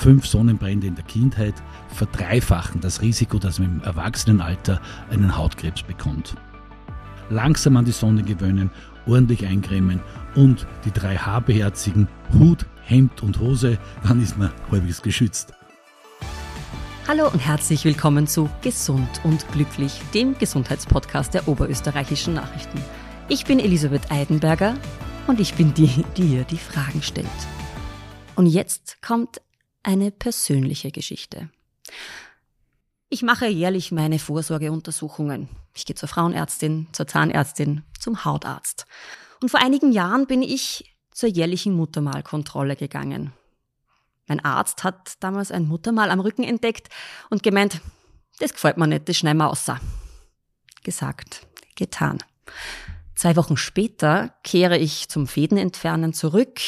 fünf Sonnenbrände in der Kindheit verdreifachen das Risiko, dass man im Erwachsenenalter einen Hautkrebs bekommt. Langsam an die Sonne gewöhnen, ordentlich eincremen und die drei H beherzigen, Hut, Hemd und Hose, dann ist man halbwegs geschützt. Hallo und herzlich willkommen zu Gesund und Glücklich, dem Gesundheitspodcast der oberösterreichischen Nachrichten. Ich bin Elisabeth Eidenberger und ich bin die, die hier die Fragen stellt. Und jetzt kommt eine persönliche Geschichte. Ich mache jährlich meine Vorsorgeuntersuchungen. Ich gehe zur Frauenärztin, zur Zahnärztin, zum Hautarzt. Und vor einigen Jahren bin ich zur jährlichen Muttermalkontrolle gegangen. Mein Arzt hat damals ein Muttermal am Rücken entdeckt und gemeint, das gefällt mir nicht, das schneiden wir außer. Gesagt, getan. Zwei Wochen später kehre ich zum Fädenentfernen zurück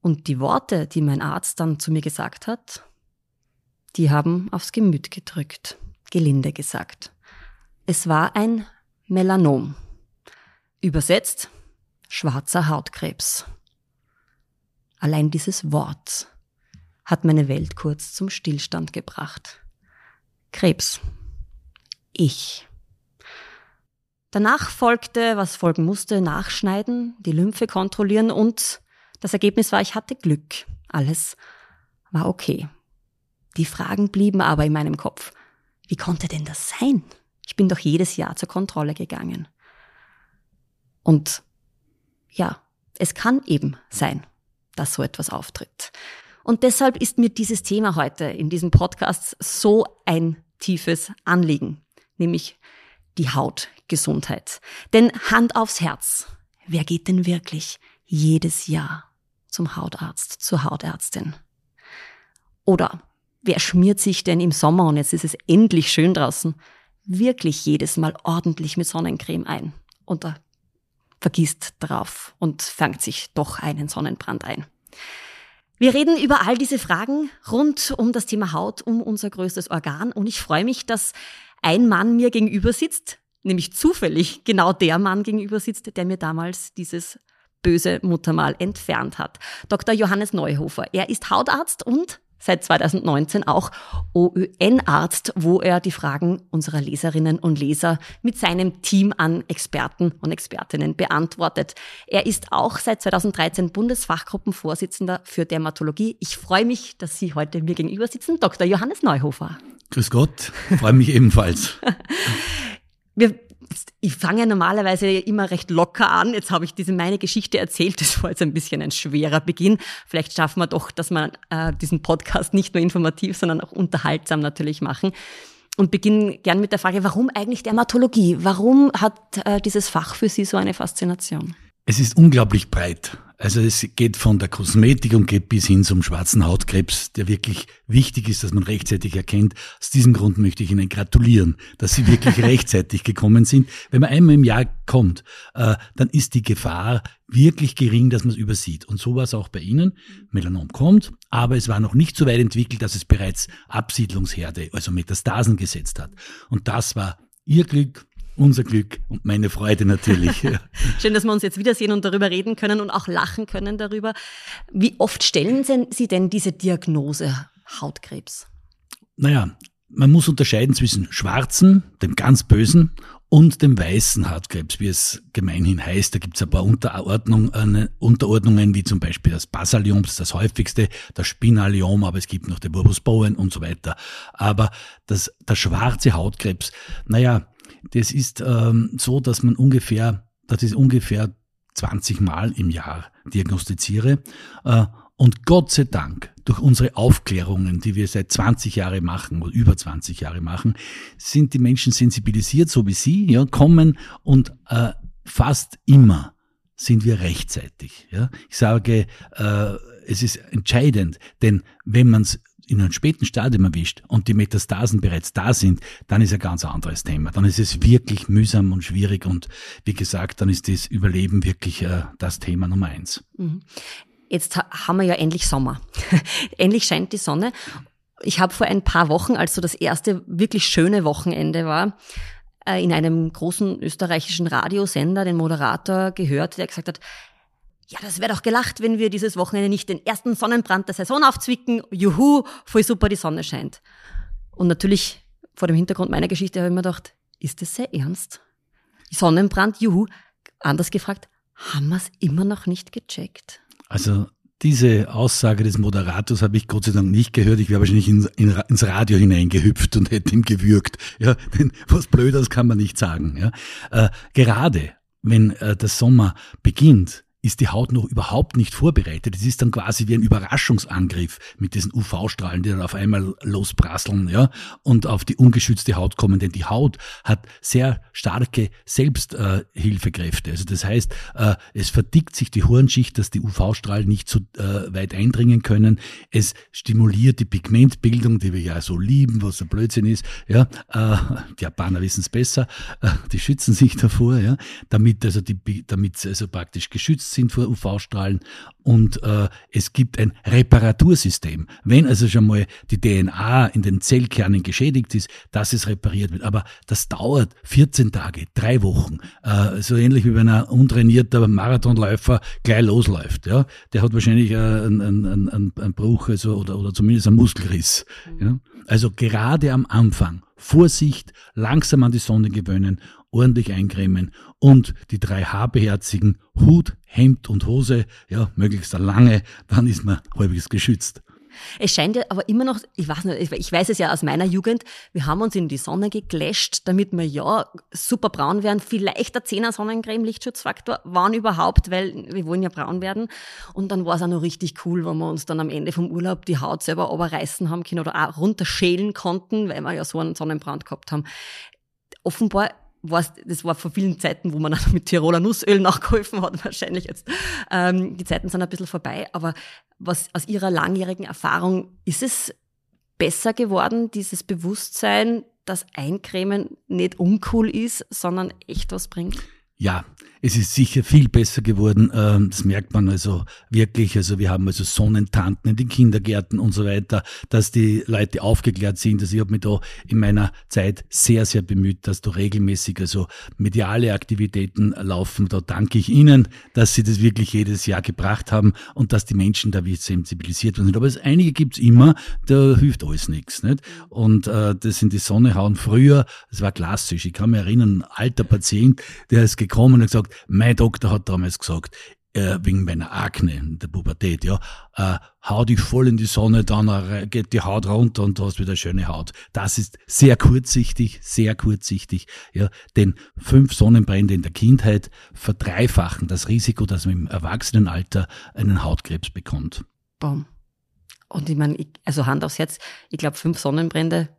und die Worte, die mein Arzt dann zu mir gesagt hat, die haben aufs Gemüt gedrückt, gelinde gesagt. Es war ein Melanom. Übersetzt schwarzer Hautkrebs. Allein dieses Wort hat meine Welt kurz zum Stillstand gebracht. Krebs. Ich. Danach folgte, was folgen musste, nachschneiden, die Lymphe kontrollieren und das Ergebnis war, ich hatte Glück. Alles war okay. Die Fragen blieben aber in meinem Kopf. Wie konnte denn das sein? Ich bin doch jedes Jahr zur Kontrolle gegangen. Und ja, es kann eben sein, dass so etwas auftritt. Und deshalb ist mir dieses Thema heute in diesem Podcast so ein tiefes Anliegen, nämlich die Hautgesundheit. Denn Hand aufs Herz, wer geht denn wirklich jedes Jahr zum Hautarzt, zur Hautärztin? Oder wer schmiert sich denn im Sommer, und jetzt ist es endlich schön draußen, wirklich jedes Mal ordentlich mit Sonnencreme ein und da vergisst drauf und fängt sich doch einen Sonnenbrand ein? Wir reden über all diese Fragen rund um das Thema Haut, um unser größtes Organ und ich freue mich, dass ein Mann mir gegenüber sitzt, nämlich zufällig genau der Mann gegenüber sitzt, der mir damals dieses böse Muttermal entfernt hat. Dr. Johannes Neuhofer. Er ist Hautarzt und seit 2019 auch OÜN-Arzt, wo er die Fragen unserer Leserinnen und Leser mit seinem Team an Experten und Expertinnen beantwortet. Er ist auch seit 2013 Bundesfachgruppenvorsitzender für Dermatologie. Ich freue mich, dass Sie heute mir gegenüber sitzen, Dr. Johannes Neuhofer. Grüß Gott, freue mich ebenfalls. Wir ich fange normalerweise immer recht locker an. Jetzt habe ich diese meine Geschichte erzählt. Das war jetzt ein bisschen ein schwerer Beginn. Vielleicht schaffen wir doch, dass wir äh, diesen Podcast nicht nur informativ, sondern auch unterhaltsam natürlich machen. Und beginnen gern mit der Frage, warum eigentlich Dermatologie? Warum hat äh, dieses Fach für Sie so eine Faszination? Es ist unglaublich breit. Also es geht von der Kosmetik und geht bis hin zum schwarzen Hautkrebs, der wirklich wichtig ist, dass man rechtzeitig erkennt. Aus diesem Grund möchte ich Ihnen gratulieren, dass Sie wirklich rechtzeitig gekommen sind. Wenn man einmal im Jahr kommt, äh, dann ist die Gefahr wirklich gering, dass man es übersieht. Und so war es auch bei Ihnen. Melanom kommt, aber es war noch nicht so weit entwickelt, dass es bereits Absiedlungsherde, also Metastasen gesetzt hat. Und das war Ihr Glück, unser Glück und meine Freude natürlich. Schön, dass wir uns jetzt wiedersehen und darüber reden können und auch lachen können darüber. Wie oft stellen Sie denn diese Diagnose Hautkrebs? Naja, man muss unterscheiden zwischen schwarzen, dem ganz bösen, und dem weißen Hautkrebs, wie es gemeinhin heißt. Da gibt es ein paar Unterordnungen, äh, Unterordnungen, wie zum Beispiel das Basaliom, das ist das häufigste, das Spinaliom, aber es gibt noch den Burbus Bowen und so weiter. Aber das, der schwarze Hautkrebs, naja, das ist ähm, so, dass man ungefähr, das ist ungefähr 20 Mal im Jahr diagnostiziere. Äh, und Gott sei Dank, durch unsere Aufklärungen, die wir seit 20 Jahren machen oder über 20 Jahre machen, sind die Menschen sensibilisiert, so wie Sie, ja, kommen und äh, fast immer sind wir rechtzeitig. Ja. Ich sage, äh, es ist entscheidend, denn wenn man es in einem späten Stadium erwischt und die Metastasen bereits da sind, dann ist ein ganz anderes Thema. Dann ist es wirklich mühsam und schwierig und wie gesagt, dann ist das Überleben wirklich äh, das Thema Nummer eins. Mhm. Jetzt haben wir ja endlich Sommer. endlich scheint die Sonne. Ich habe vor ein paar Wochen, als so das erste wirklich schöne Wochenende war, äh, in einem großen österreichischen Radiosender den Moderator gehört, der gesagt hat, ja, das wäre doch gelacht, wenn wir dieses Wochenende nicht den ersten Sonnenbrand der Saison aufzwicken. Juhu, voll super, die Sonne scheint. Und natürlich vor dem Hintergrund meiner Geschichte habe ich mir gedacht, ist das sehr ernst? Sonnenbrand, juhu. Anders gefragt, haben wir es immer noch nicht gecheckt? Also diese Aussage des Moderators habe ich Gott sei Dank nicht gehört. Ich wäre wahrscheinlich in, in, ins Radio hineingehüpft und hätte ihm gewürgt. Ja, denn was Blödes kann man nicht sagen. Ja. Äh, gerade wenn äh, der Sommer beginnt, ist die Haut noch überhaupt nicht vorbereitet. Es ist dann quasi wie ein Überraschungsangriff mit diesen UV-Strahlen, die dann auf einmal losprasseln, ja, und auf die ungeschützte Haut kommen. Denn die Haut hat sehr starke Selbsthilfekräfte. Äh, also das heißt, äh, es verdickt sich die Hornschicht, dass die UV-Strahlen nicht so äh, weit eindringen können. Es stimuliert die Pigmentbildung, die wir ja so lieben, was ein Blödsinn ist, ja. Äh, die Japaner wissen es besser. Äh, die schützen sich davor, ja, damit also die, damit also praktisch geschützt geschützt sind vor UV-Strahlen und äh, es gibt ein Reparatursystem. Wenn also schon mal die DNA in den Zellkernen geschädigt ist, dass es repariert wird. Aber das dauert 14 Tage, drei Wochen. Äh, so ähnlich wie wenn ein untrainierter Marathonläufer gleich losläuft. Ja? Der hat wahrscheinlich äh, einen, einen, einen, einen Bruch also, oder, oder zumindest einen Muskelriss. Mhm. Ja? Also gerade am Anfang Vorsicht, langsam an die Sonne gewöhnen ordentlich eincremen und die drei H beherzigen, Hut, Hemd und Hose, ja, möglichst lange, dann ist man halbwegs geschützt. Es scheint ja aber immer noch, ich weiß nicht, ich weiß es ja aus meiner Jugend, wir haben uns in die Sonne gegläscht, damit wir ja super braun werden, vielleicht der 10er Sonnencreme, Lichtschutzfaktor, wann überhaupt, weil wir wollen ja braun werden. Und dann war es auch noch richtig cool, wenn wir uns dann am Ende vom Urlaub die Haut selber oberreißen haben können oder auch runterschälen konnten, weil wir ja so einen Sonnenbrand gehabt haben. Offenbar war's, das war vor vielen Zeiten, wo man dann mit Tiroler Nussöl nachgeholfen hat, wahrscheinlich jetzt. Ähm, die Zeiten sind ein bisschen vorbei, aber was aus Ihrer langjährigen Erfahrung, ist es besser geworden, dieses Bewusstsein, dass Eincremen nicht uncool ist, sondern echt was bringt? Ja, es ist sicher viel besser geworden. Ähm, das merkt man also wirklich. Also wir haben also Sonnentanten in den Kindergärten und so weiter, dass die Leute aufgeklärt sind. Also ich habe mich da in meiner Zeit sehr, sehr bemüht, dass da regelmäßig also mediale Aktivitäten laufen. Da danke ich Ihnen, dass Sie das wirklich jedes Jahr gebracht haben und dass die Menschen da wie sensibilisiert werden. Aber es einige gibt's immer, da hilft alles nichts. Nicht? Und äh, das in die Sonne hauen früher, das war klassisch. Ich kann mich erinnern, ein alter Patient, der ist gekommen und gesagt, mein Doktor hat damals gesagt, äh, wegen meiner Akne in der Pubertät, ja, äh, hau dich voll in die Sonne, dann äh, geht die Haut runter und du hast wieder schöne Haut. Das ist sehr kurzsichtig, sehr kurzsichtig, ja, denn fünf Sonnenbrände in der Kindheit verdreifachen das Risiko, dass man im Erwachsenenalter einen Hautkrebs bekommt. Boom. Und ich meine, also Hand aufs Herz, ich glaube, fünf Sonnenbrände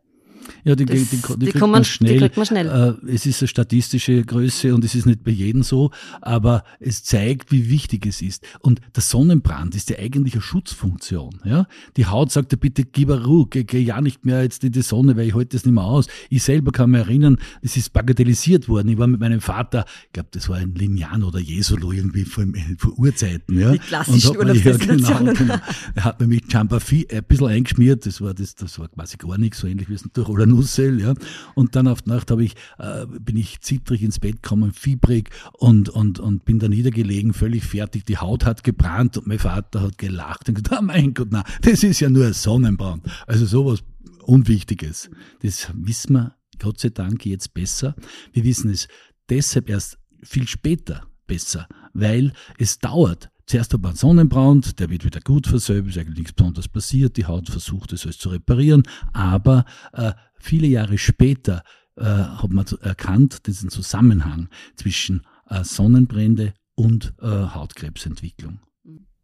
ja, die, das, die, die, die, kriegt man schnell. Die kriegt man schnell. Äh, es ist eine statistische Größe und es ist nicht bei jedem so, aber es zeigt, wie wichtig es ist. Und der Sonnenbrand ist ja eigentlich eine Schutzfunktion. Ja? Die Haut sagt ja bitte, gib Ruhe, geh, geh ja nicht mehr jetzt in die Sonne, weil ich halte das nicht mehr aus. Ich selber kann mich erinnern, es ist bagatellisiert worden. Ich war mit meinem Vater, ich glaube, das war ein Linean oder Jesolo irgendwie vor, vor Urzeiten. Ja? Die klassischen und ja, genau, genau. Er hat mir mit Chambafi ein bisschen eingeschmiert, das war, das, das war quasi gar nichts, so ähnlich wie es durch oder Nussel, ja. Und dann auf die Nacht ich, äh, bin ich zittrig ins Bett gekommen, fiebrig und, und, und bin da niedergelegen, völlig fertig. Die Haut hat gebrannt und mein Vater hat gelacht und gesagt, oh mein Gott, na, das ist ja nur ein Sonnenbrand. Also sowas Unwichtiges. Das wissen wir Gott sei Dank jetzt besser. Wir wissen es deshalb erst viel später besser, weil es dauert, Zuerst hat man Sonnenbrand, der wird wieder gut versäumt, ist eigentlich nichts Besonderes passiert, die Haut versucht es alles zu reparieren, aber äh, viele Jahre später äh, hat man erkannt, diesen Zusammenhang zwischen äh, Sonnenbrände und äh, Hautkrebsentwicklung.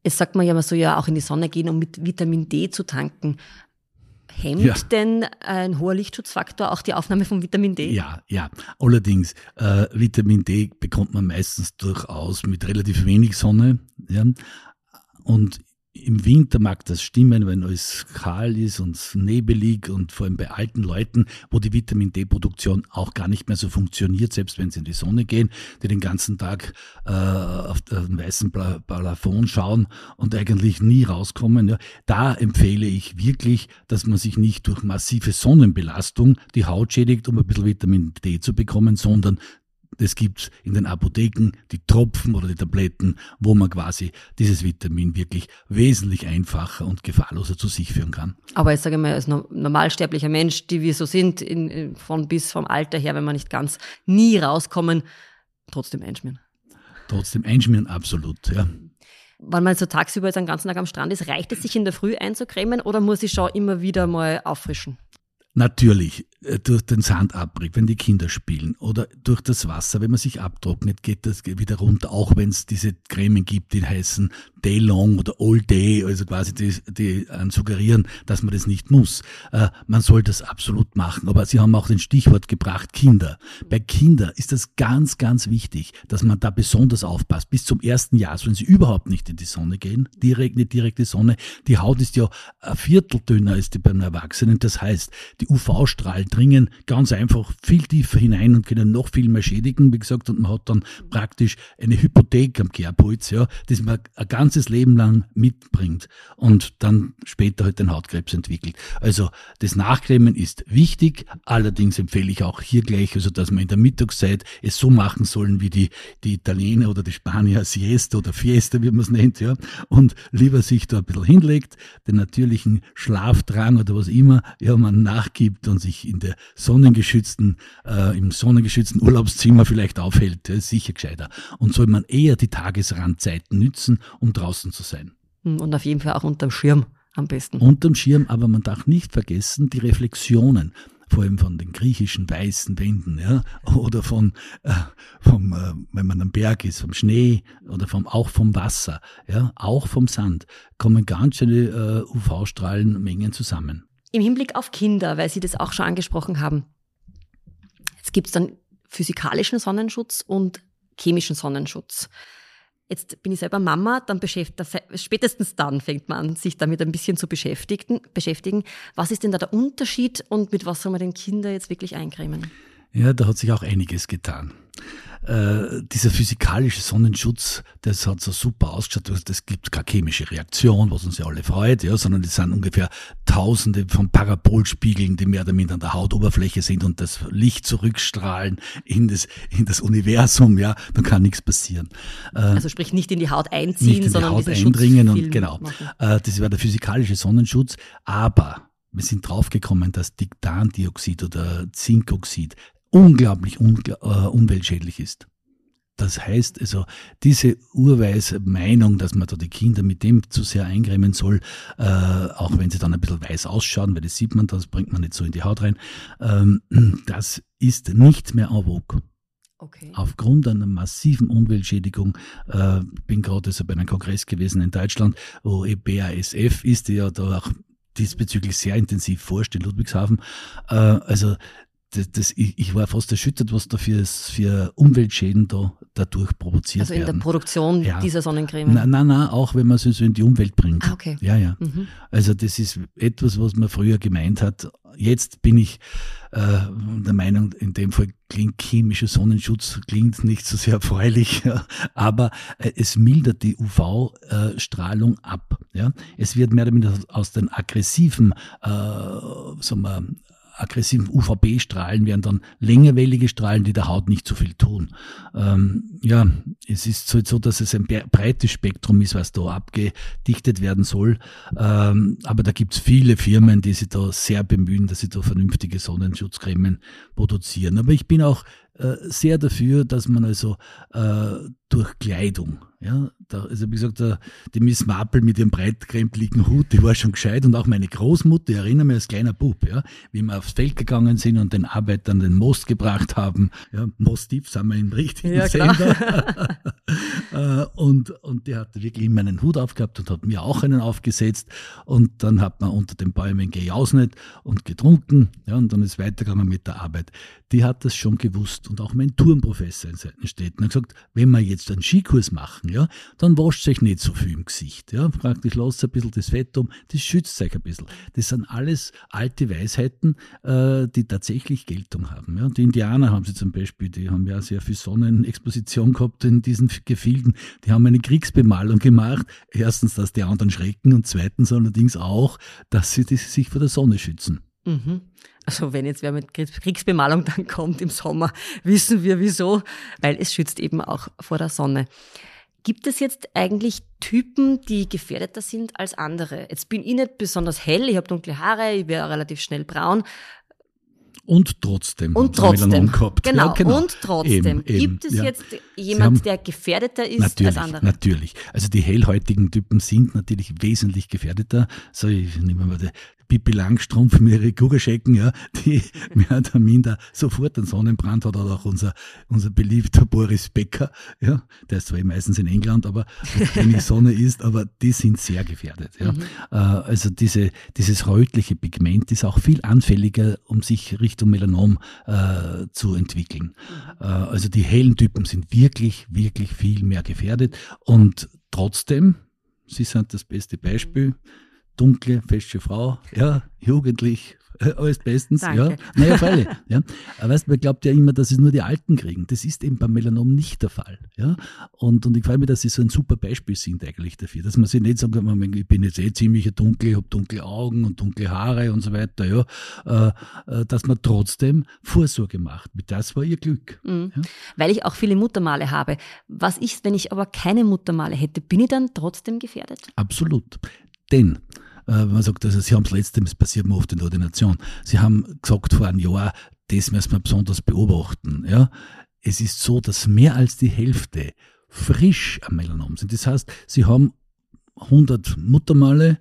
Es sagt man ja, man soll ja auch in die Sonne gehen, um mit Vitamin D zu tanken. Hemmt ja. denn ein hoher Lichtschutzfaktor auch die Aufnahme von Vitamin D? Ja, ja. Allerdings, äh, Vitamin D bekommt man meistens durchaus mit relativ wenig Sonne. Ja. Und im Winter mag das stimmen, wenn alles kahl ist und nebelig und vor allem bei alten Leuten, wo die Vitamin D-Produktion auch gar nicht mehr so funktioniert, selbst wenn sie in die Sonne gehen, die den ganzen Tag äh, auf den weißen Balafon schauen und eigentlich nie rauskommen. Ja. Da empfehle ich wirklich, dass man sich nicht durch massive Sonnenbelastung die Haut schädigt, um ein bisschen Vitamin D zu bekommen, sondern es gibt in den Apotheken die Tropfen oder die Tabletten, wo man quasi dieses Vitamin wirklich wesentlich einfacher und gefahrloser zu sich führen kann. Aber ich sage mal, als normalsterblicher Mensch, die wir so sind, in, von bis vom Alter her, wenn wir nicht ganz nie rauskommen, trotzdem einschmieren. Trotzdem einschmieren, absolut, ja. Wenn man so tagsüber jetzt einen ganzen Tag am Strand ist, reicht es sich in der Früh einzucremen oder muss ich schon immer wieder mal auffrischen? Natürlich, durch den Sandabrieb, wenn die Kinder spielen oder durch das Wasser, wenn man sich abtrocknet, geht das wieder runter, auch wenn es diese Cremen gibt, die heißen Day Long oder All Day, also quasi die, die äh, suggerieren, dass man das nicht muss. Äh, man soll das absolut machen. Aber Sie haben auch den Stichwort gebracht, Kinder. Bei Kindern ist das ganz, ganz wichtig, dass man da besonders aufpasst. Bis zum ersten Jahr sollen sie überhaupt nicht in die Sonne gehen, direkt, nicht direkte Sonne. Die Haut ist ja ein Viertel dünner als die beim Erwachsenen. Das heißt, die die UV-Strahlen dringen ganz einfach viel tiefer hinein und können noch viel mehr schädigen, wie gesagt, und man hat dann praktisch eine Hypothek am Kerbholz, ja, das man ein ganzes Leben lang mitbringt und dann später halt den Hautkrebs entwickelt. Also das Nachcremen ist wichtig, allerdings empfehle ich auch hier gleich, also dass man in der Mittagszeit es so machen sollen wie die, die Italiener oder die Spanier Siesta oder Fiesta, wie man es nennt, ja, und lieber sich da ein bisschen hinlegt, den natürlichen Schlafdrang oder was immer, ja, man nach gibt und sich in der sonnengeschützten, äh, im sonnengeschützten Urlaubszimmer vielleicht aufhält, ist sicher gescheiter. Und soll man eher die Tagesrandzeiten nützen, um draußen zu sein. Hm, und auf jeden Fall auch unterm Schirm am besten. Unterm Schirm, aber man darf nicht vergessen, die Reflexionen vor allem von den griechischen weißen Wänden, ja, oder von, äh, vom, äh, wenn man am Berg ist, vom Schnee oder vom, auch vom Wasser, ja, auch vom Sand, kommen ganz schöne äh, UV-Strahlenmengen zusammen. Im Hinblick auf Kinder, weil Sie das auch schon angesprochen haben. Jetzt gibt es dann physikalischen Sonnenschutz und chemischen Sonnenschutz. Jetzt bin ich selber Mama, dann beschäftigt, spätestens dann fängt man an, sich damit ein bisschen zu beschäftigen, beschäftigen. Was ist denn da der Unterschied und mit was soll man den Kinder jetzt wirklich eincremen? Ja, da hat sich auch einiges getan. Äh, dieser physikalische Sonnenschutz, das hat so super ausgeschaut, das gibt keine chemische Reaktion, was uns ja alle freut, ja, sondern das sind ungefähr tausende von Parabolspiegeln, die mehr oder minder an der Hautoberfläche sind und das Licht zurückstrahlen in das, in das Universum, ja, dann kann nichts passieren. Äh, also sprich nicht in die Haut einziehen, nicht in sondern die Haut eindringen und genau. Äh, das war der physikalische Sonnenschutz, aber wir sind draufgekommen, dass Titandioxid oder Zinkoxid unglaublich ungl äh, umweltschädlich ist. Das heißt also, diese urweise Meinung, dass man da die Kinder mit dem zu sehr eingrämen soll, äh, auch wenn sie dann ein bisschen weiß ausschauen, weil das sieht man, das bringt man nicht so in die Haut rein, ähm, das ist nicht mehr en vogue. Okay. Aufgrund einer massiven Umweltschädigung, äh, bin gerade also bei einem Kongress gewesen in Deutschland, wo BASF ist, die ja da auch diesbezüglich sehr intensiv forscht in Ludwigshafen. Äh, also das, das, ich, ich, war fast erschüttert, was da für, für Umweltschäden da dadurch provoziert werden. Also in werden. der Produktion ja. dieser Sonnencreme? Nein, nein, nein, auch wenn man sie so in die Umwelt bringt. Ah, okay. Ja, ja. Mhm. Also das ist etwas, was man früher gemeint hat. Jetzt bin ich äh, der Meinung, in dem Fall klingt chemischer Sonnenschutz klingt nicht so sehr erfreulich, aber äh, es mildert die UV-Strahlung ab. Ja? Es wird mehr oder weniger aus den aggressiven äh, sagen wir, aggressiven UVB-Strahlen werden dann längerwellige Strahlen, die der Haut nicht so viel tun. Ähm, ja, es ist halt so, dass es ein breites Spektrum ist, was da abgedichtet werden soll. Ähm, aber da gibt's viele Firmen, die sich da sehr bemühen, dass sie da vernünftige Sonnenschutzcremen produzieren. Aber ich bin auch äh, sehr dafür, dass man also äh, durch Kleidung, ja, da, also wie gesagt, der, die Miss Marple mit ihrem breitkrempeligen Hut, die war schon gescheit. Und auch meine Großmutter, ich erinnere mich als kleiner Bub, ja, wie wir aufs Feld gegangen sind und den Arbeitern den Most gebracht haben, ja, Most-Tipp, sind wir im richtigen ja, Sender. äh, und, und die hatte wirklich immer einen Hut aufgehabt und hat mir auch einen aufgesetzt. Und dann hat man unter den Bäumen gejausnet und getrunken, ja, und dann ist weitergegangen mit der Arbeit. Die hat das schon gewusst. Und auch mein Turnprofessor in Seitenstädten hat gesagt, wenn wir jetzt einen Skikurs machen, ja, dann wascht euch nicht so viel im Gesicht. Ja, praktisch lasst ein bisschen das Fett um, das schützt euch ein bisschen. Das sind alles alte Weisheiten, äh, die tatsächlich Geltung haben. Ja. Die Indianer haben sie zum Beispiel, die haben ja sehr viel Sonnenexposition gehabt in diesen Gefilden. Die haben eine Kriegsbemalung gemacht. Erstens, dass die anderen schrecken und zweitens allerdings auch, dass sie sich vor der Sonne schützen. Mhm. Also wenn jetzt wer mit Kriegsbemalung dann kommt im Sommer, wissen wir wieso, weil es schützt eben auch vor der Sonne. Gibt es jetzt eigentlich Typen, die gefährdeter sind als andere? Jetzt bin ich nicht besonders hell, ich habe dunkle Haare, ich wäre relativ schnell braun. Und trotzdem. Und trotzdem. Gehabt. Genau, ja, genau. und trotzdem. Eben, eben, Gibt es ja. jetzt jemand, der gefährdeter ist als andere? Natürlich. Also die hellhäutigen Typen sind natürlich wesentlich gefährdeter. So, ich nehme mal die Pippi Langstrumpf mit ihren Kugelschecken, ja, die mehr oder minder sofort einen Sonnenbrand hat, oder auch unser, unser beliebter Boris Becker, ja, der ist zwar eh meistens in England, aber wenn die Sonne ist, aber die sind sehr gefährdet, ja. Mhm. Äh, also diese, dieses rötliche Pigment ist auch viel anfälliger, um sich Richtung Melanom äh, zu entwickeln. Mhm. Äh, also die hellen Typen sind wirklich, wirklich viel mehr gefährdet und trotzdem, sie sind das beste Beispiel, dunkle, fesche Frau, ja, jugendlich, alles bestens, Danke. ja. Naja, freilich, ja. Aber weißt, man glaubt ja immer, dass es nur die Alten kriegen. Das ist eben beim Melanom nicht der Fall, ja. Und, und ich freue mich, dass sie so ein super Beispiel sind eigentlich dafür, dass man sich nicht sagen kann, ich bin jetzt eh ziemlich dunkel, ich habe dunkle Augen und dunkle Haare und so weiter, ja. Äh, äh, dass man trotzdem Vorsorge macht. Das war ihr Glück. Mhm. Ja. Weil ich auch viele Muttermale habe. Was ist, wenn ich aber keine Muttermale hätte? Bin ich dann trotzdem gefährdet? Absolut. Denn, man sagt, also Sie haben das letzte, das passiert mir oft in der Ordination, Sie haben gesagt vor einem Jahr, das müssen wir besonders beobachten. Ja? Es ist so, dass mehr als die Hälfte frisch am Melanom sind. Das heißt, Sie haben 100 Muttermale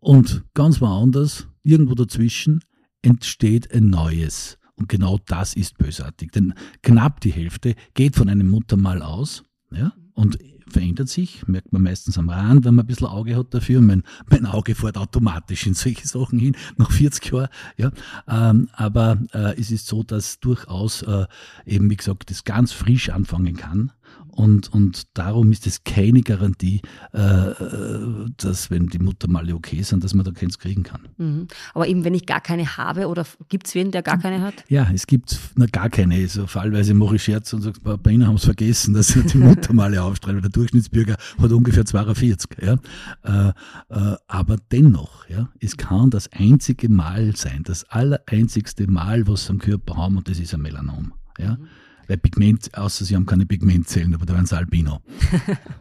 und ganz woanders, irgendwo dazwischen, entsteht ein neues. Und genau das ist bösartig. Denn knapp die Hälfte geht von einem Muttermal aus ja, und verändert sich, merkt man meistens am Rand, wenn man ein bisschen Auge hat dafür. Mein, mein Auge fährt automatisch in solche Sachen hin, nach 40 Jahren. Ja. Ähm, aber äh, es ist so, dass durchaus äh, eben, wie gesagt, das ganz frisch anfangen kann. Und, und darum ist es keine Garantie, äh, dass wenn die Muttermale okay sind, dass man da keins kriegen kann. Mhm. Aber eben, wenn ich gar keine habe oder gibt es wen, der gar keine hat? Ja, es gibt na, gar keine. So fallweise mache ich Scherz und sage, bei Ihnen haben es vergessen, dass sie die Muttermale aufstrahlen. Der Durchschnittsbürger hat ungefähr 42. Ja? Äh, äh, aber dennoch, ja, es kann das einzige Mal sein, das allereinzigste Mal, was sie am Körper haben, und das ist ein Melanom. Ja? Mhm. Weil Pigment, außer sie haben keine Pigmentzellen, aber da werden sie Albino.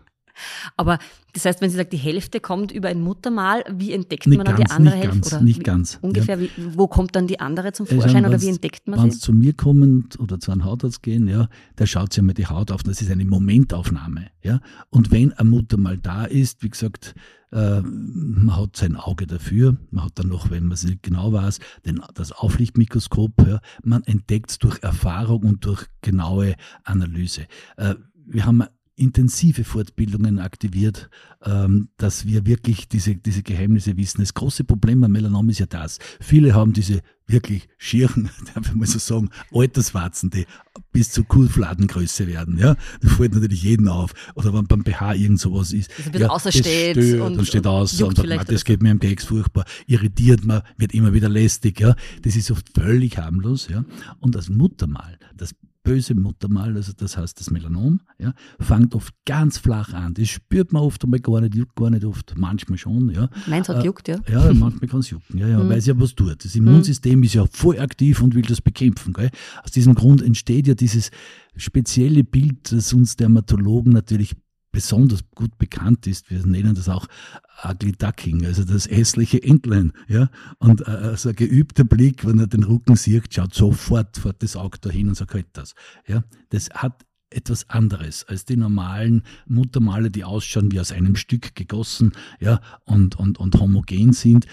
Aber das heißt, wenn Sie sagt, die Hälfte kommt über ein Muttermal, wie entdeckt Nicht man dann ganz, die andere nicht Hälfte? ganz, oder nicht wie, ganz, Ungefähr, wie, wo kommt dann die andere zum Also, Vorschein oder wenn's- wie entdeckt man Wenn sie? sie zu mir kommen oder zu einem Hautarzt gehen, ja, der schaut sich einmal die Haut auf. Das ist eine Momentaufnahme. Ja. Und wenn ein Mutter mal da ist, wie gesagt, äh, man hat sein Auge dafür, man hat dann noch, wenn man es nicht genau weiß, den, das Auflichtmikroskop. Ja. Man entdeckt es durch Erfahrung und durch genaue Analyse. Äh, wir haben intensive Fortbildungen aktiviert, ähm, dass wir wirklich diese, diese Geheimnisse wissen. Das große Problem beim Melanom ist ja das. Viele haben diese wirklich schieren, darf ich mal so sagen, Alterswarzen, die bis zur Kuhfladengröße werden. Ja, Das fällt natürlich jedem auf. Oder wenn beim BH irgend sowas ist. Das ein bisschen ja, außersteht das stört und- und, steht aus und sagt, vielleicht "Ma, oder das geht mir am Keks furchtbar, irritiert man, wird immer wieder lästig. Ja, Das ist oft völlig harmlos. Ja, Und das Muttermal, das böse Muttermal, also das heißt das Melanom, ja, fängt oft ganz flach an. Das spürt man oft einmal gar nicht, juckt gar nicht oft, manchmal schon. Ja. Meins hat Äh, juckt, ja. Ja, manchmal kann es jucken, ja, ja, Mhm. weil es ja was tut. Das Immunsystem ist ja voll aktiv und will das bekämpfen. Gell? Aus diesem Grund entsteht ja dieses spezielle Bild, das uns Dermatologen natürlich besonders gut bekannt ist. Wir nennen das auch Ugly Ducking, also das hässliche Entlein. Ja? Und äh, so ein geübter Blick, wenn er den Rücken sieht, schaut sofort fährt das Auge dahin und sagt halt das. Ja? Das hat etwas anderes als die normalen Muttermale, die ausschauen wie aus einem Stück gegossen ja, und, und, und homogen sind.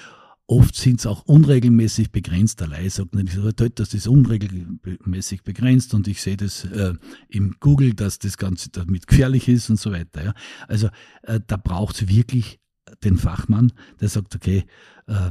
Oft sind es auch unregelmäßig begrenzt. Leih sagt nicht, das ist unregelmäßig begrenzt und ich sehe das äh, im Google, dass das Ganze damit gefährlich ist und so weiter. Ja. Also äh, da braucht es wirklich den Fachmann, der sagt, okay, äh,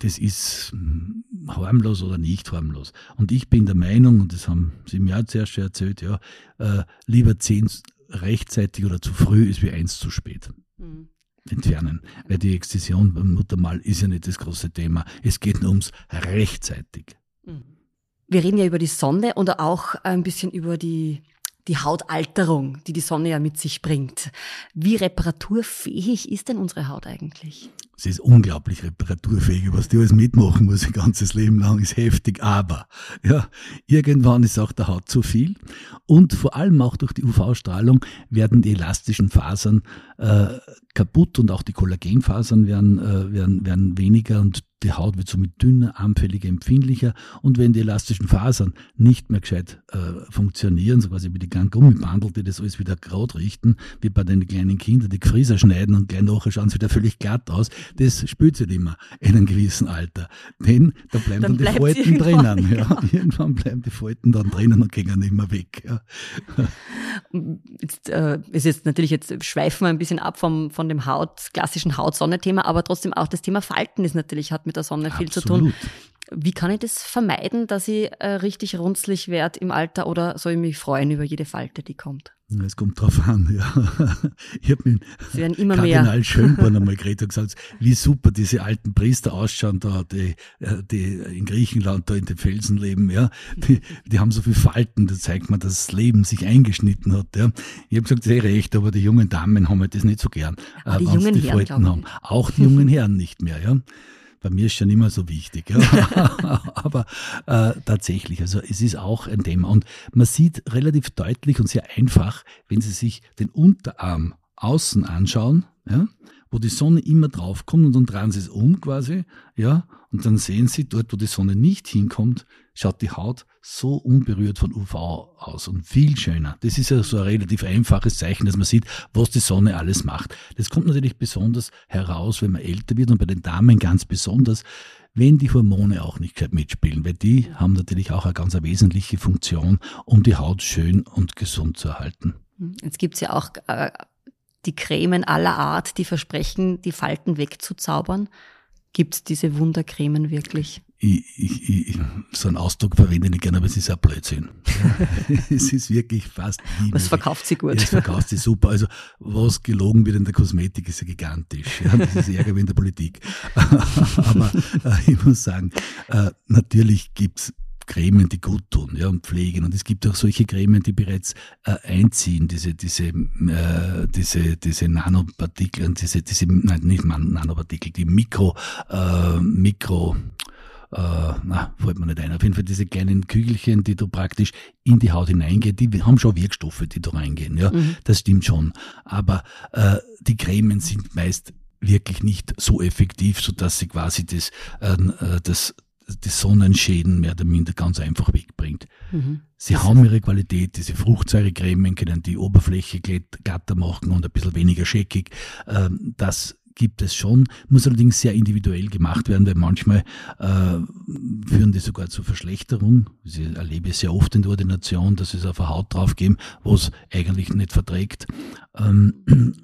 das ist hm, harmlos oder nicht harmlos. Und ich bin der Meinung, und das haben Sie mir auch zuerst schon erzählt, ja, äh, lieber zehn rechtzeitig oder zu früh ist wie eins zu spät Mhm. Entfernen. Weil die Exzision beim Muttermal ist ja nicht das große Thema. Es geht nur ums rechtzeitig. Mhm. Wir reden ja über die Sonne und auch ein bisschen über die die Hautalterung, die die Sonne ja mit sich bringt. Wie reparaturfähig ist denn unsere Haut eigentlich? Sie ist unglaublich reparaturfähig. Was die alles mitmachen muss, ein ganzes Leben lang, ist heftig. Aber, ja, irgendwann ist auch der Haut zu viel. Und vor allem auch durch die UV-Strahlung werden die elastischen Fasern äh, kaputt und auch die Kollagenfasern werden, äh, werden, werden weniger und die Haut wird somit dünner, anfälliger, empfindlicher und wenn die elastischen Fasern nicht mehr gescheit äh, funktionieren, so quasi wie die ganzen Gummibandel, die das alles wieder gerade richten, wie bei den kleinen Kindern, die Gefrieser schneiden und gleich nachher schauen sie wieder völlig glatt aus, das spürt sich immer in einem gewissen Alter. Denn da bleiben dann, dann die Falten drinnen. Ja. Genau. Irgendwann bleiben die Falten dann drinnen und gehen nicht mehr weg. Ja. Jetzt, äh, ist jetzt natürlich, jetzt schweifen wir ein bisschen ab vom, von dem Haut, klassischen Haut-Sonne-Thema, aber trotzdem auch das Thema Falten ist natürlich, hat mit der Sonne viel zu tun. Wie kann ich das vermeiden, dass ich äh, richtig runzlig werde im Alter oder soll ich mich freuen über jede Falte, die kommt? Es kommt drauf an, ja. Ich habe mit immer Kardinal mehr. Schönborn einmal geredet und gesagt, wie super diese alten Priester ausschauen da, die, äh, die in Griechenland da in den Felsen leben, ja. Die, die haben so viel Falten, da zeigt man, dass das Leben sich eingeschnitten hat, ja. Ich habe gesagt, sehr recht, aber die jungen Damen haben halt das nicht so gern, äh, die jungen die Herren, Falten haben. Auch die jungen Herren nicht mehr, ja bei mir ist schon immer so wichtig. Ja. Aber äh, tatsächlich, also es ist auch ein Thema. Und man sieht relativ deutlich und sehr einfach, wenn Sie sich den Unterarm außen anschauen, ja, wo die Sonne immer draufkommt und dann drehen sie es um quasi, ja, und dann sehen sie, dort, wo die Sonne nicht hinkommt, schaut die Haut so unberührt von UV aus und viel schöner. Das ist ja so ein relativ einfaches Zeichen, dass man sieht, was die Sonne alles macht. Das kommt natürlich besonders heraus, wenn man älter wird und bei den Damen ganz besonders, wenn die Hormone auch nicht mitspielen, weil die haben natürlich auch eine ganz wesentliche Funktion, um die Haut schön und gesund zu erhalten. Jetzt gibt's ja auch äh, die Cremen aller Art, die versprechen, die Falten wegzuzaubern. Gibt es diese Wundercremen wirklich? Ich, ich, ich, so einen Ausdruck verwende ich gerne, aber es ist ein Blödsinn. es ist wirklich fast nie. Was verkauft sie gut? Ja, es verkauft sie super. Also, was gelogen wird in der Kosmetik, ist ja gigantisch. Ja, das ist ärger wie in der Politik. aber äh, ich muss sagen, äh, natürlich gibt's Cremen, die gut tun, ja, und pflegen. Und es gibt auch solche Cremen, die bereits äh, einziehen, diese, diese, äh, diese, diese Nanopartikel, diese, diese, nein, nicht Nanopartikel, die Mikro, äh, Mikro, äh, na, fällt mir nicht ein. Auf jeden Fall diese kleinen Kügelchen, die da praktisch in die Haut hineingehen, die haben schon Wirkstoffe, die da reingehen, ja. Mhm. Das stimmt schon. Aber äh, die Cremen sind meist wirklich nicht so effektiv, so dass sie quasi das, äh, das die Sonnenschäden mehr oder minder ganz einfach wegbringt. Mhm. Sie das haben ihre Qualität, diese Fruchtsäurecremen können die Oberfläche glatter machen und ein bisschen weniger scheckig. Ähm, das gibt es schon, muss allerdings sehr individuell gemacht werden, weil manchmal äh, führen die sogar zur Verschlechterung. Ich erlebe es sehr oft in der Ordination, dass sie es auf der Haut draufgeben, wo es eigentlich nicht verträgt. Ähm,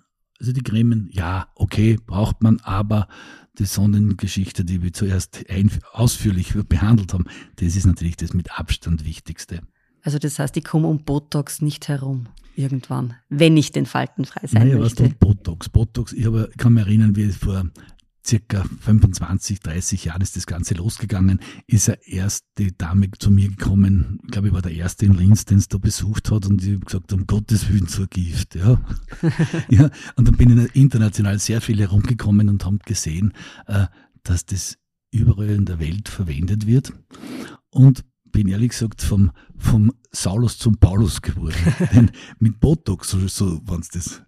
also die Cremen, ja, okay, braucht man, aber die Sonnengeschichte, die wir zuerst ausführlich behandelt haben, das ist natürlich das mit Abstand Wichtigste. Also das heißt, ich komme um Botox nicht herum irgendwann, wenn ich den faltenfrei sein naja, möchte. Was Botox? Botox, ich, habe, ich kann mich erinnern, wie vor circa 25, 30 Jahren ist das Ganze losgegangen, ist er erst die Dame zu mir gekommen, ich glaube, ich war der Erste in Linz, den es da besucht hat und ich habe gesagt, um Gottes Willen zur Gift. Ja. ja, und dann bin ich international sehr viel herumgekommen und habe gesehen, äh, dass das überall in der Welt verwendet wird und bin ehrlich gesagt vom, vom Saulus zum Paulus geworden. Denn mit Botox, so, so wenn es das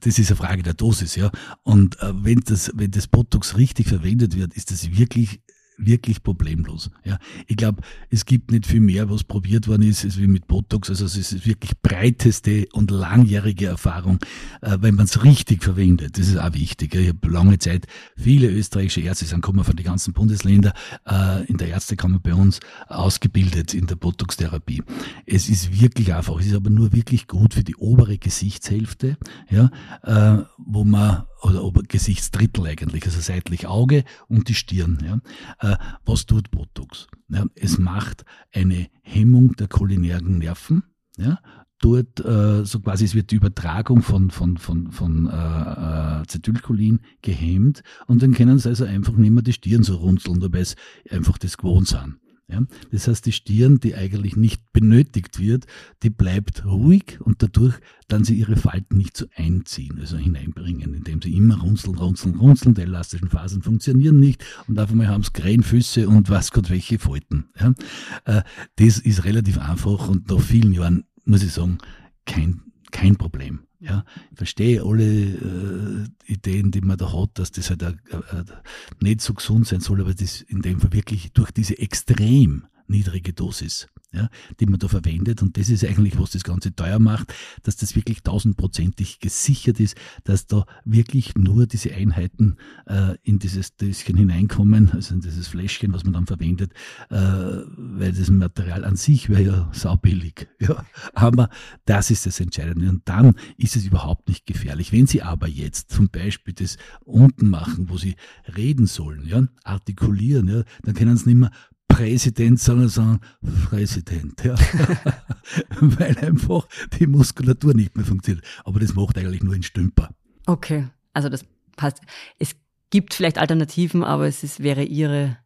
das ist eine Frage der Dosis, ja. Und äh, wenn das, wenn das Botox richtig verwendet wird, ist das wirklich wirklich problemlos. Ja, ich glaube, es gibt nicht viel mehr, was probiert worden ist, ist wie mit Botox. Also es ist wirklich breiteste und langjährige Erfahrung, äh, wenn man es richtig verwendet. Das ist auch wichtig. Ich habe lange Zeit viele österreichische Ärzte, sind kommen von den ganzen Bundesländern, äh, in der Ärztekammer bei uns ausgebildet in der Botox-Therapie. Es ist wirklich einfach. Es ist aber nur wirklich gut für die obere Gesichtshälfte, ja, äh, wo man oder Gesichtsdrittel eigentlich, also seitlich Auge und die Stirn. Ja. Äh, was tut Botox? Ja, es macht eine Hemmung der cholinären Nerven. Ja, dort äh, so quasi es wird die Übertragung von von von von äh, äh, Acetylcholin gehemmt und dann können sie also einfach nicht mehr die Stirn so runzeln, dabei es einfach das gewohnt sind. Ja? Das heißt, die Stirn, die eigentlich nicht benötigt wird, die bleibt ruhig und dadurch dann sie ihre Falten nicht so einziehen, also hineinbringen, indem sie immer runzeln, runzeln, runzeln. Die elastischen Fasern funktionieren nicht und auf einmal haben sie Krähenfüße und was Gott welche Falten. Ja? Äh, das ist relativ einfach und nach vielen Jahren, muss ich sagen, kein, kein Problem. Ja, ich verstehe alle äh, Ideen, die man da hat, dass das halt äh, äh, nicht so gesund sein soll, aber das in dem Fall wirklich durch diese extrem niedrige Dosis ja, die man da verwendet. Und das ist eigentlich, was das Ganze teuer macht, dass das wirklich tausendprozentig gesichert ist, dass da wirklich nur diese Einheiten äh, in dieses Döschen hineinkommen, also in dieses Fläschchen, was man dann verwendet, äh, weil das Material an sich wäre ja saubillig. Ja. Aber das ist das Entscheidende. Und dann ist es überhaupt nicht gefährlich. Wenn Sie aber jetzt zum Beispiel das unten machen, wo Sie reden sollen, ja, artikulieren, ja, dann können Sie nicht mehr Präsident, sondern sagen Präsident, ja. Weil einfach die Muskulatur nicht mehr funktioniert. Aber das macht eigentlich nur ein Stümper. Okay, also das passt. Es gibt vielleicht Alternativen, aber es ist, wäre Ihre,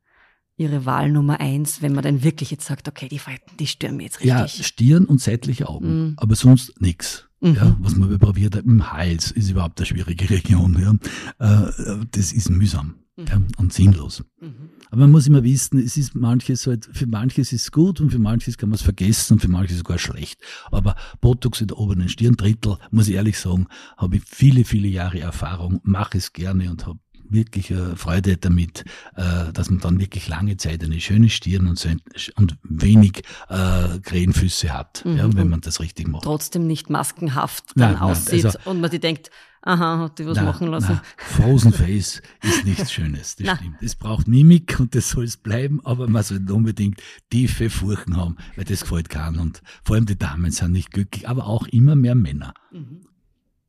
Ihre Wahl Nummer eins, wenn man dann wirklich jetzt sagt, okay, die Falten, die stören mir jetzt richtig. Ja, Stirn und seitliche Augen, mhm. aber sonst nichts. Mhm. Ja, was man probiert hat, im Hals ist überhaupt eine schwierige Region. Ja. Äh, das ist mühsam. Ja, und sinnlos. Mhm. Aber man muss immer wissen, es ist manches halt, für manches ist es gut und für manches kann man es vergessen und für manches sogar schlecht. Aber Botox in der oberen Stirndrittel, muss ich ehrlich sagen, habe ich viele, viele Jahre Erfahrung, mache es gerne und habe wirklich äh, Freude damit, äh, dass man dann wirklich lange Zeit eine schöne Stirn und, so ein, und wenig äh, Krähenfüße hat, mhm. ja, wenn man das richtig macht. Trotzdem nicht maskenhaft dann nein, aussieht also, und man sich denkt, aha, hat die was na, machen lassen. Na, Frozen Face ist nichts Schönes, das na. stimmt. Es braucht Mimik und das soll es bleiben, aber man soll unbedingt tiefe Furchen haben, weil das gefällt keinem und vor allem die Damen sind nicht glücklich, aber auch immer mehr Männer. Mhm.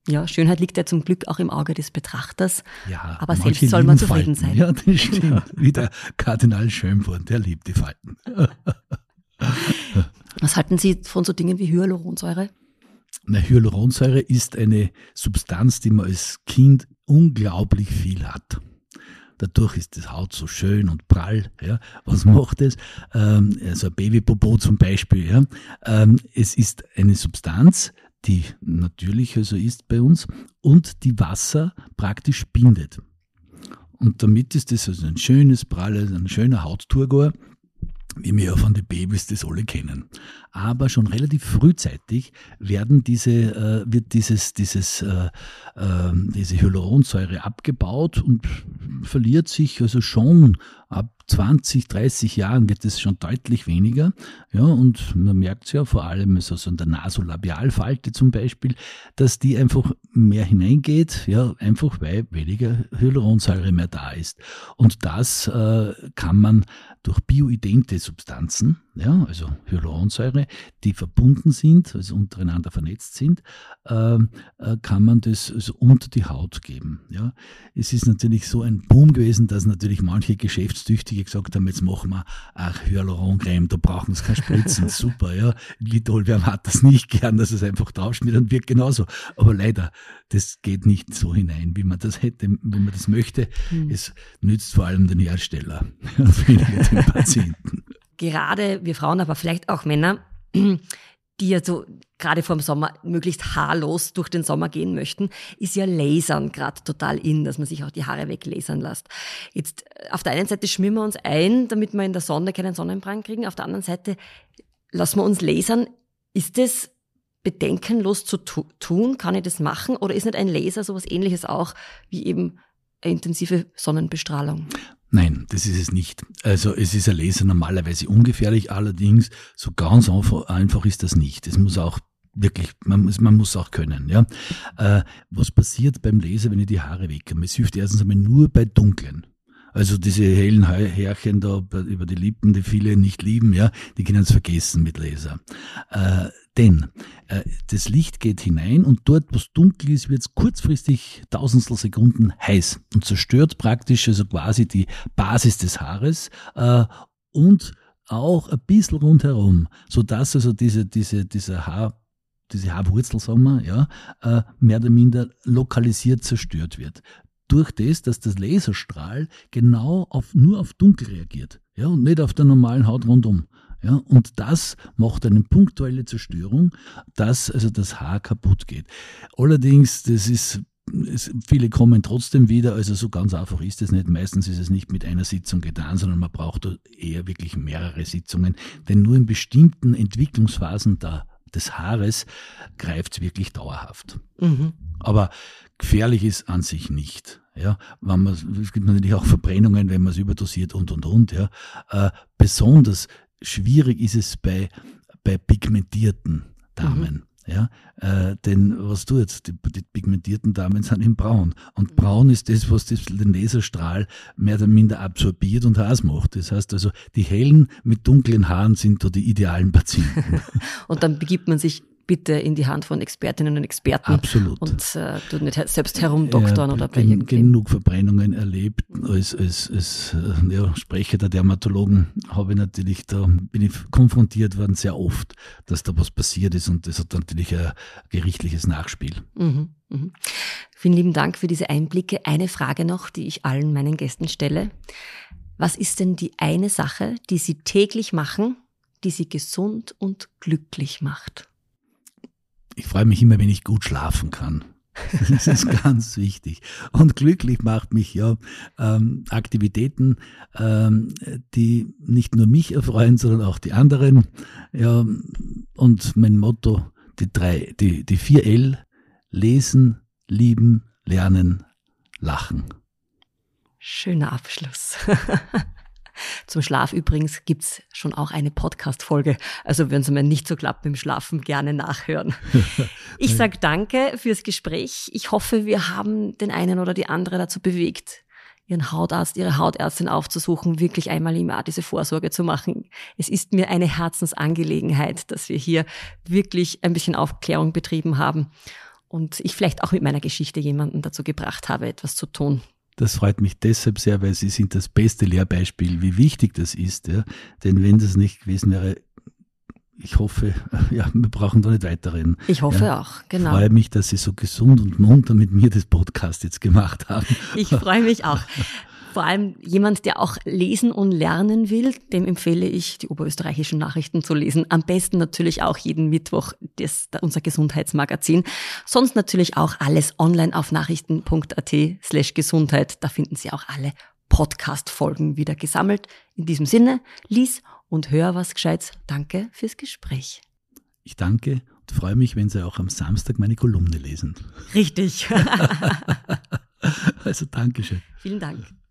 Ja, Schönheit liegt ja zum Glück auch im Auge des Betrachters. Ja, aber selbst soll man zufrieden Falten. sein. Ja, das stimmt. Wie der Kardinal Schönborn, der liebt die Falten. Was halten Sie von so Dingen wie Hyaluronsäure? Na, Hyaluronsäure ist eine Substanz, die man als Kind unglaublich viel hat. Dadurch ist das Haut so schön und prall. Ja. Was macht es? Ähm, also Babypopo zum Beispiel. Ja. Ähm, es ist eine Substanz, die natürlich also ist bei uns und die Wasser praktisch bindet. Und damit ist das also ein schönes, pralles, ein schöner Hautturgor, wie wir ja von den Babys das alle kennen. Aber schon relativ frühzeitig werden diese, äh, wird dieses, dieses, äh, äh, diese Hyaluronsäure abgebaut und verliert sich also schon ab 20, 30 Jahren wird es schon deutlich weniger. Ja, und man merkt es ja vor allem so, so in der Nasolabialfalte zum Beispiel, dass die einfach mehr hineingeht, ja, einfach weil weniger Hyaluronsäure mehr da ist. Und das äh, kann man durch bioidente Substanzen, ja, also Hyaluronsäure, die verbunden sind, also untereinander vernetzt sind, äh, äh, kann man das also unter die Haut geben. Ja. Es ist natürlich so ein Boom gewesen, dass natürlich manche Geschäftstüchtige gesagt haben, jetzt machen wir auch Hyaluroncreme, da brauchen sie keine Spritzen, super, ja. Lidol, wer hat das nicht gern, dass es einfach draufschmiert und wirkt genauso. Aber leider, das geht nicht so hinein, wie man das hätte, wenn man das möchte. Hm. Es nützt vor allem den Hersteller und weniger den Patienten gerade wir Frauen, aber vielleicht auch Männer, die ja so gerade vor dem Sommer möglichst haarlos durch den Sommer gehen möchten, ist ja Lasern gerade total in, dass man sich auch die Haare weglasern lässt. Jetzt äh, auf der einen Seite schmieren wir uns ein, damit wir in der Sonne keinen Sonnenbrand kriegen, auf der anderen Seite lassen wir uns lasern. Ist das bedenkenlos zu tu tun? Kann ich das machen? Oder ist nicht ein Laser sowas ähnliches auch wie eben intensive Sonnenbestrahlung? Nein, das ist es nicht. Also es ist ein Laser normalerweise ungefährlich, allerdings so ganz einfach ist das nicht. Es muss auch wirklich, man muss, man muss auch können. Ja. Äh, was passiert beim Laser, wenn ich die Haare wecke? Es hilft erstens einmal nur bei Dunklen. Also diese hellen Härchen da über die Lippen, die viele nicht lieben, ja, die können es vergessen mit Laser. Äh, denn äh, das Licht geht hinein und dort, wo es dunkel ist, wird es kurzfristig tausendstel Sekunden heiß und zerstört praktisch also quasi die Basis des Haares äh, und auch ein bisschen rundherum, sodass also diese, diese, diese Haar diese Haarwurzel, sagen wir, ja, äh, mehr oder minder lokalisiert zerstört wird durch das, dass das Laserstrahl genau auf, nur auf dunkel reagiert. Ja, und nicht auf der normalen Haut rundum. Ja, und das macht eine punktuelle Zerstörung, dass also das Haar kaputt geht. Allerdings, das ist es, viele kommen trotzdem wieder, also so ganz einfach ist es nicht. Meistens ist es nicht mit einer Sitzung getan, sondern man braucht eher wirklich mehrere Sitzungen, denn nur in bestimmten Entwicklungsphasen da, des Haares greift es wirklich dauerhaft. Mhm. Aber gefährlich ist an sich nicht. Ja, wenn man, es gibt natürlich auch Verbrennungen, wenn man es überdosiert und und und. Ja, äh, besonders schwierig ist es bei bei pigmentierten Damen. Mhm. Ja, äh, denn was du jetzt, die, die, pigmentierten Damen sind in Braun. Und. Braun ist das, was das, den Laserstrahl mehr oder minder absorbiert und heiß macht. Das heißt also, die hellen mit dunklen Haaren sind da die idealen Patienten. und dann begibt man sich bitte in die Hand von Expertinnen und Experten. Absolut. Und äh, du nicht selbst herumdoktern ja, oder bei gen, Genug Verbrennungen erlebt. Als, als, als äh, ja, Sprecher der Dermatologen habe ich natürlich da, bin ich konfrontiert worden sehr oft, dass da was passiert ist und das hat natürlich ein gerichtliches Nachspiel. Mhm, mh. Vielen lieben Dank für diese Einblicke. Eine Frage noch, die ich allen meinen Gästen stelle. Was ist denn die eine Sache, die Sie täglich machen, die Sie gesund und glücklich macht? Ich freue mich immer, wenn ich gut schlafen kann. Das ist ganz wichtig. Und glücklich macht mich ja ähm, Aktivitäten, ähm, die nicht nur mich erfreuen, sondern auch die anderen. Ja, und mein Motto, die drei, die, die vier L, lesen, lieben, lernen, lachen. Schöner Abschluss. Zum Schlaf übrigens gibt's schon auch eine Podcast-Folge. Also wenn es mir nicht so klappt dem Schlafen, gerne nachhören. Ich sage danke fürs Gespräch. Ich hoffe, wir haben den einen oder die andere dazu bewegt, ihren Hautarzt, ihre Hautärztin aufzusuchen, wirklich einmal im Jahr diese Vorsorge zu machen. Es ist mir eine Herzensangelegenheit, dass wir hier wirklich ein bisschen Aufklärung betrieben haben und ich vielleicht auch mit meiner Geschichte jemanden dazu gebracht habe, etwas zu tun. Das freut mich deshalb sehr, weil Sie sind das beste Lehrbeispiel, wie wichtig das ist. Ja. Denn wenn das nicht gewesen wäre, ich hoffe, ja, wir brauchen da nicht weiterreden. Ich hoffe ja, auch, genau. Ich freue mich, dass Sie so gesund und munter mit mir das Podcast jetzt gemacht haben. Ich freue mich auch. Vor allem jemand, der auch lesen und lernen will, dem empfehle ich, die oberösterreichischen Nachrichten zu lesen. Am besten natürlich auch jeden Mittwoch das, unser Gesundheitsmagazin. Sonst natürlich auch alles online auf nachrichten.at slash Gesundheit. Da finden Sie auch alle Podcast-Folgen wieder gesammelt. In diesem Sinne, lies und hör was Gescheites. Danke fürs Gespräch. Ich danke und freue mich, wenn Sie auch am Samstag meine Kolumne lesen. Richtig. also Dankeschön. Vielen Dank.